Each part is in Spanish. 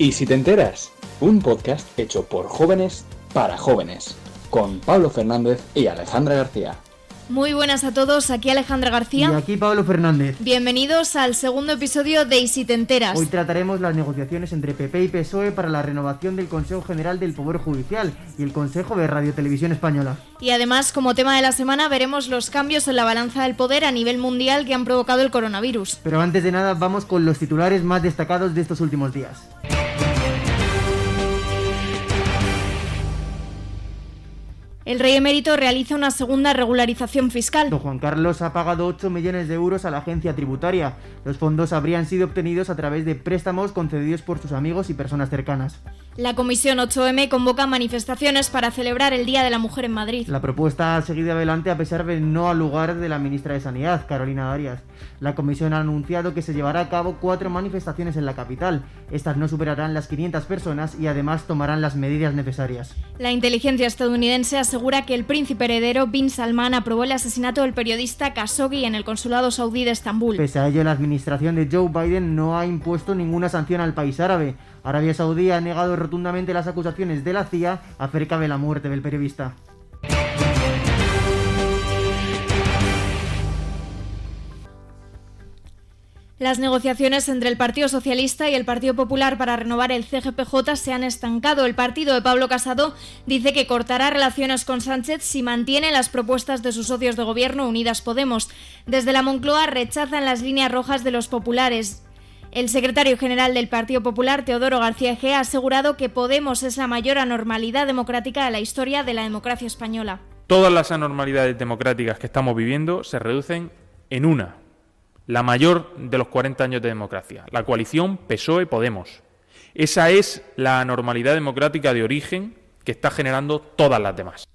Y si te enteras, un podcast hecho por jóvenes para jóvenes, con Pablo Fernández y Alejandra García. Muy buenas a todos, aquí Alejandra García. Y aquí Pablo Fernández. Bienvenidos al segundo episodio de Y si te enteras. Hoy trataremos las negociaciones entre PP y PSOE para la renovación del Consejo General del Poder Judicial y el Consejo de Radio Televisión Española. Y además, como tema de la semana, veremos los cambios en la balanza del poder a nivel mundial que han provocado el coronavirus. Pero antes de nada, vamos con los titulares más destacados de estos últimos días. El rey emérito realiza una segunda regularización fiscal. Don Juan Carlos ha pagado 8 millones de euros a la agencia tributaria. Los fondos habrían sido obtenidos a través de préstamos concedidos por sus amigos y personas cercanas. La Comisión 8M convoca manifestaciones para celebrar el Día de la Mujer en Madrid. La propuesta ha seguido adelante a pesar de no al lugar de la ministra de Sanidad, Carolina Arias. La Comisión ha anunciado que se llevará a cabo cuatro manifestaciones en la capital. Estas no superarán las 500 personas y además tomarán las medidas necesarias. La inteligencia estadounidense asegura que el príncipe heredero Bin Salman aprobó el asesinato del periodista Khashoggi en el consulado saudí de Estambul. Pese a ello, la administración de Joe Biden no ha impuesto ninguna sanción al país árabe. Arabia Saudí ha negado rotundamente las acusaciones de la CIA acerca de la muerte del periodista. Las negociaciones entre el Partido Socialista y el Partido Popular para renovar el CGPJ se han estancado. El partido de Pablo Casado dice que cortará relaciones con Sánchez si mantiene las propuestas de sus socios de gobierno Unidas Podemos. Desde la Moncloa rechazan las líneas rojas de los populares. El secretario general del Partido Popular, Teodoro García G., ha asegurado que Podemos es la mayor anormalidad democrática de la historia de la democracia española. Todas las anormalidades democráticas que estamos viviendo se reducen en una, la mayor de los 40 años de democracia, la coalición PSOE-Podemos. Esa es la anormalidad democrática de origen que está generando todas las demás.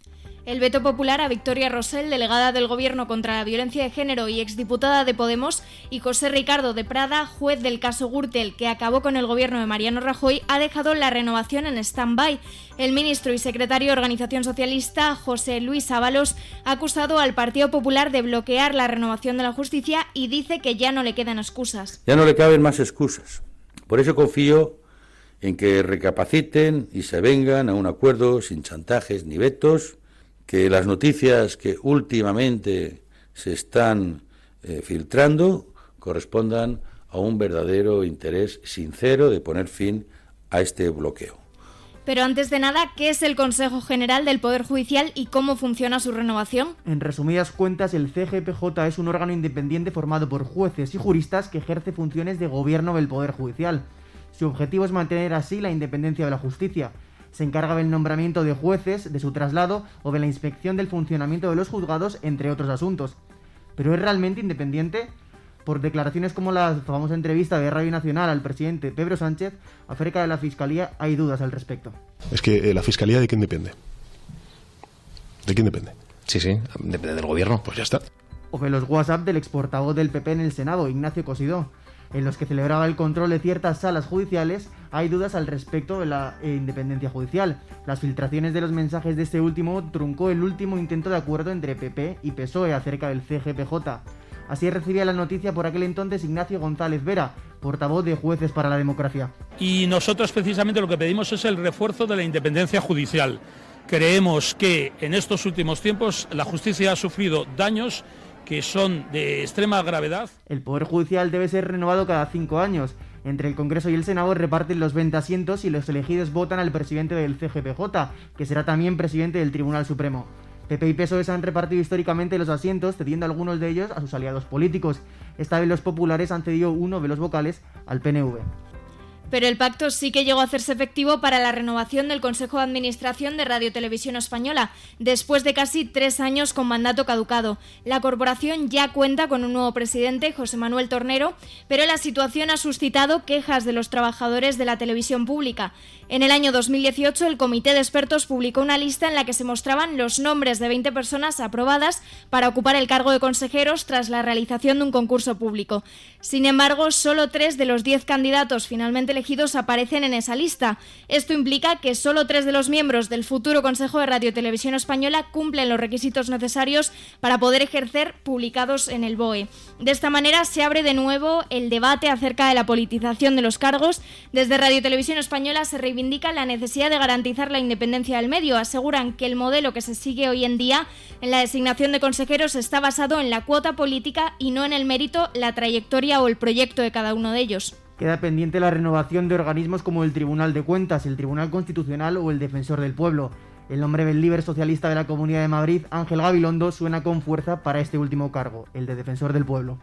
El veto popular a Victoria Rosell, delegada del Gobierno contra la violencia de género y exdiputada de Podemos, y José Ricardo de Prada, juez del caso Gürtel, que acabó con el gobierno de Mariano Rajoy, ha dejado la renovación en stand-by. El ministro y secretario de Organización Socialista, José Luis Ábalos, ha acusado al Partido Popular de bloquear la renovación de la justicia y dice que ya no le quedan excusas. Ya no le caben más excusas. Por eso confío en que recapaciten y se vengan a un acuerdo sin chantajes ni vetos que las noticias que últimamente se están eh, filtrando correspondan a un verdadero interés sincero de poner fin a este bloqueo. Pero antes de nada, ¿qué es el Consejo General del Poder Judicial y cómo funciona su renovación? En resumidas cuentas, el CGPJ es un órgano independiente formado por jueces y juristas que ejerce funciones de gobierno del Poder Judicial. Su objetivo es mantener así la independencia de la justicia, se encarga del nombramiento de jueces, de su traslado o de la inspección del funcionamiento de los juzgados, entre otros asuntos. ¿Pero es realmente independiente? Por declaraciones como la famosa entrevista de Radio Nacional al presidente Pedro Sánchez acerca de la Fiscalía hay dudas al respecto. Es que eh, la Fiscalía de quién depende. ¿De quién depende? Sí, sí, depende del gobierno. Pues ya está. O de los WhatsApp del exportavoz del PP en el Senado, Ignacio Cosidó en los que celebraba el control de ciertas salas judiciales, hay dudas al respecto de la eh, independencia judicial. Las filtraciones de los mensajes de este último truncó el último intento de acuerdo entre PP y PSOE acerca del CGPJ. Así recibía la noticia por aquel entonces Ignacio González Vera, portavoz de Jueces para la Democracia. Y nosotros precisamente lo que pedimos es el refuerzo de la independencia judicial. Creemos que en estos últimos tiempos la justicia ha sufrido daños que son de extrema gravedad. El Poder Judicial debe ser renovado cada cinco años. Entre el Congreso y el Senado reparten los 20 asientos y los elegidos votan al presidente del CGPJ, que será también presidente del Tribunal Supremo. PP y PSOE se han repartido históricamente los asientos, cediendo algunos de ellos a sus aliados políticos. Esta vez los populares han cedido uno de los vocales al PNV pero el pacto sí que llegó a hacerse efectivo para la renovación del Consejo de Administración de Radio Televisión Española, después de casi tres años con mandato caducado. La corporación ya cuenta con un nuevo presidente, José Manuel Tornero, pero la situación ha suscitado quejas de los trabajadores de la televisión pública. En el año 2018, el Comité de Expertos publicó una lista en la que se mostraban los nombres de 20 personas aprobadas para ocupar el cargo de consejeros tras la realización de un concurso público. Sin embargo, solo tres de los diez candidatos finalmente elegidos aparecen en esa lista. Esto implica que solo tres de los miembros del futuro Consejo de Radio Televisión Española cumplen los requisitos necesarios para poder ejercer publicados en el BOE. De esta manera se abre de nuevo el debate acerca de la politización de los cargos. Desde Radio Televisión Española se reivindica la necesidad de garantizar la independencia del medio. Aseguran que el modelo que se sigue hoy en día en la designación de consejeros está basado en la cuota política y no en el mérito, la trayectoria o el proyecto de cada uno de ellos. Queda pendiente la renovación de organismos como el Tribunal de Cuentas, el Tribunal Constitucional o el Defensor del Pueblo. El nombre del líder socialista de la Comunidad de Madrid, Ángel Gabilondo, suena con fuerza para este último cargo, el de Defensor del Pueblo.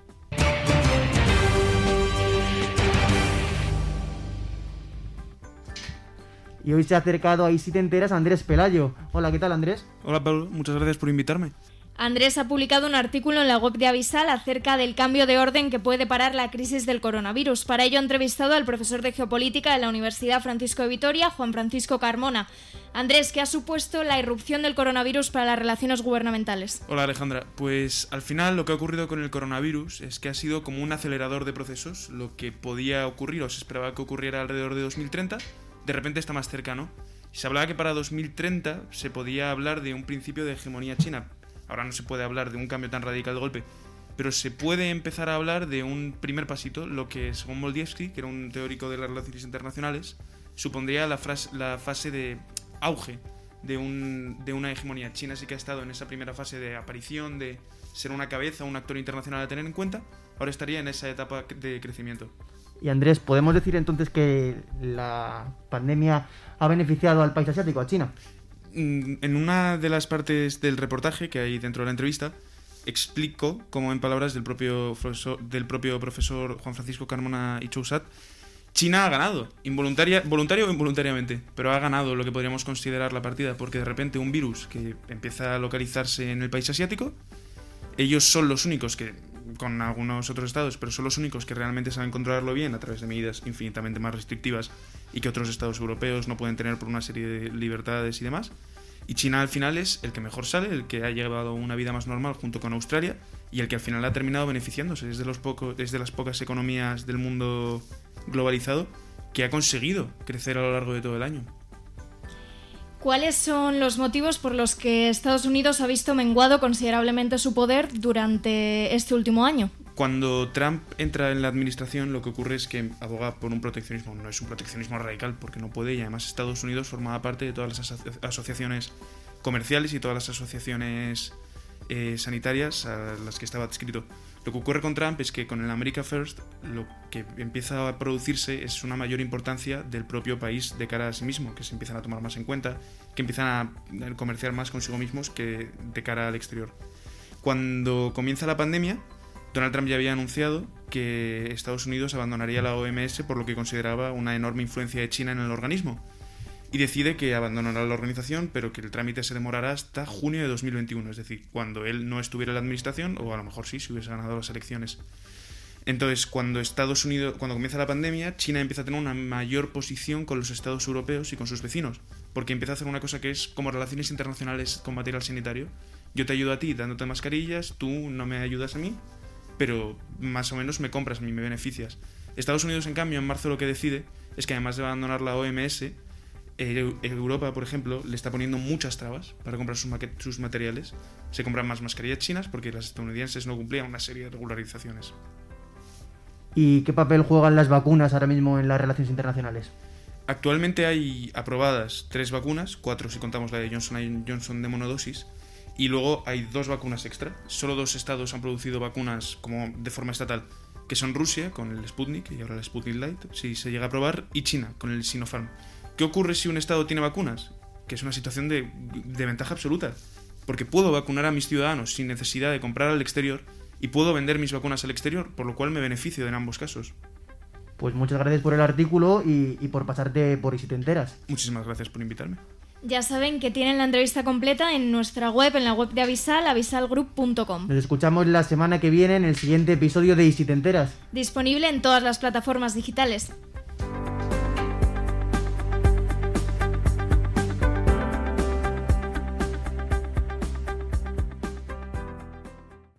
Y hoy se ha acercado a si te enteras Andrés Pelayo. Hola, ¿qué tal Andrés? Hola Pablo, muchas gracias por invitarme. Andrés ha publicado un artículo en la web de Avisal acerca del cambio de orden que puede parar la crisis del coronavirus. Para ello ha entrevistado al profesor de geopolítica de la Universidad Francisco de Vitoria, Juan Francisco Carmona. Andrés, ¿qué ha supuesto la irrupción del coronavirus para las relaciones gubernamentales? Hola Alejandra, pues al final lo que ha ocurrido con el coronavirus es que ha sido como un acelerador de procesos, lo que podía ocurrir o se esperaba que ocurriera alrededor de 2030, de repente está más cercano. Se hablaba que para 2030 se podía hablar de un principio de hegemonía china, Ahora no se puede hablar de un cambio tan radical de golpe, pero se puede empezar a hablar de un primer pasito, lo que según Moldievsky, que era un teórico de las relaciones internacionales, supondría la, fase de auge de, un, de una hegemonía. China sí que ha estado en esa primera fase de aparición, de ser una cabeza, un actor internacional a tener en cuenta, ahora estaría en esa etapa de crecimiento. Y Andrés, ¿podemos decir entonces que la pandemia ha beneficiado al país asiático, a China? Mm, en una de las partes del reportaje que hay dentro de la entrevista, explico, como en palabras del propio profesor, del propio profesor Juan Francisco Carmona y Chousat, China ha ganado, involuntaria, voluntario o involuntariamente, pero ha ganado lo que podríamos considerar la partida, porque de repente un virus que empieza a localizarse en el país asiático, ellos son los únicos que, con algunos otros estados, pero son los únicos que realmente saben controlarlo bien a través de medidas infinitamente más restrictivas y que otros estados europeos no pueden tener por una serie de libertades y demás. Y China al final es el que mejor sale, el que ha llevado una vida más normal junto con Australia y el que al final ha terminado beneficiándose. Es de, los las pocas economías del mundo globalizado que ha conseguido crecer a lo largo de todo el año. ¿Cuáles son los motivos por los que Estados Unidos ha visto menguado considerablemente su poder durante este último año? Cuando Trump entra en la administración, lo que ocurre es que aboga por un proteccionismo. No es un proteccionismo radical, porque no puede, y además Estados Unidos formaba parte de todas las asociaciones comerciales y todas las asociaciones eh, sanitarias a las que estaba adscrito. Lo que ocurre con Trump es que con el America First lo que empieza a producirse es una mayor importancia del propio país de cara a sí mismo, que se empiezan a tomar más en cuenta, que empiezan a comerciar más consigo mismos que de cara al exterior. Cuando comienza la pandemia, Donald Trump ya había anunciado que Estados Unidos abandonaría la OMS por lo que consideraba una enorme influencia de China en el organismo. Y decide que abandonará la organización, pero que el trámite se demorará hasta junio de 2021, es decir, cuando él no estuviera en la administración, o a lo mejor sí, si hubiese ganado las elecciones. Entonces, cuando Estados Unidos, cuando comienza la pandemia, China empieza a tener una mayor posición con los estados europeos y con sus vecinos, porque empieza a hacer una cosa que es como relaciones internacionales con material sanitario. Yo te ayudo a ti dándote mascarillas, tú no me ayudas a mí, pero más o menos me compras a mí, me beneficias. Estados Unidos, en cambio, en marzo lo que decide es que además de abandonar la OMS, eh, Europa, por ejemplo, le está poniendo muchas trabas para comprar sus, sus materiales. Se compran más mascarillas chinas porque las estadounidenses no cumplían una serie de regularizaciones. ¿Y qué papel juegan las vacunas ahora mismo en las relaciones internacionales? Actualmente hay aprobadas tres vacunas, cuatro si contamos la de Johnson Johnson de monodosis, y luego hay dos vacunas extra. Solo dos estados han producido vacunas como de forma estatal, que son Rusia con el Sputnik y ahora el Sputnik Light, si se llega a aprobar, y China con el Sinopharm. ¿Qué ocurre si un estado tiene vacunas? Que es una situación de, de ventaja absoluta, porque puedo vacunar a mis ciudadanos sin necesidad de comprar al exterior y puedo vender mis vacunas al exterior, por lo cual me beneficio en ambos casos. Pues muchas gracias por el artículo y, y por pasarte por y si te enteras. Muchísimas gracias por invitarme. Ya saben que tienen la entrevista completa en nuestra web, en la web de Avisal, avisalgroup.com. Nos escuchamos la semana que viene en el siguiente episodio de Y si te enteras. Disponible en todas las plataformas digitales.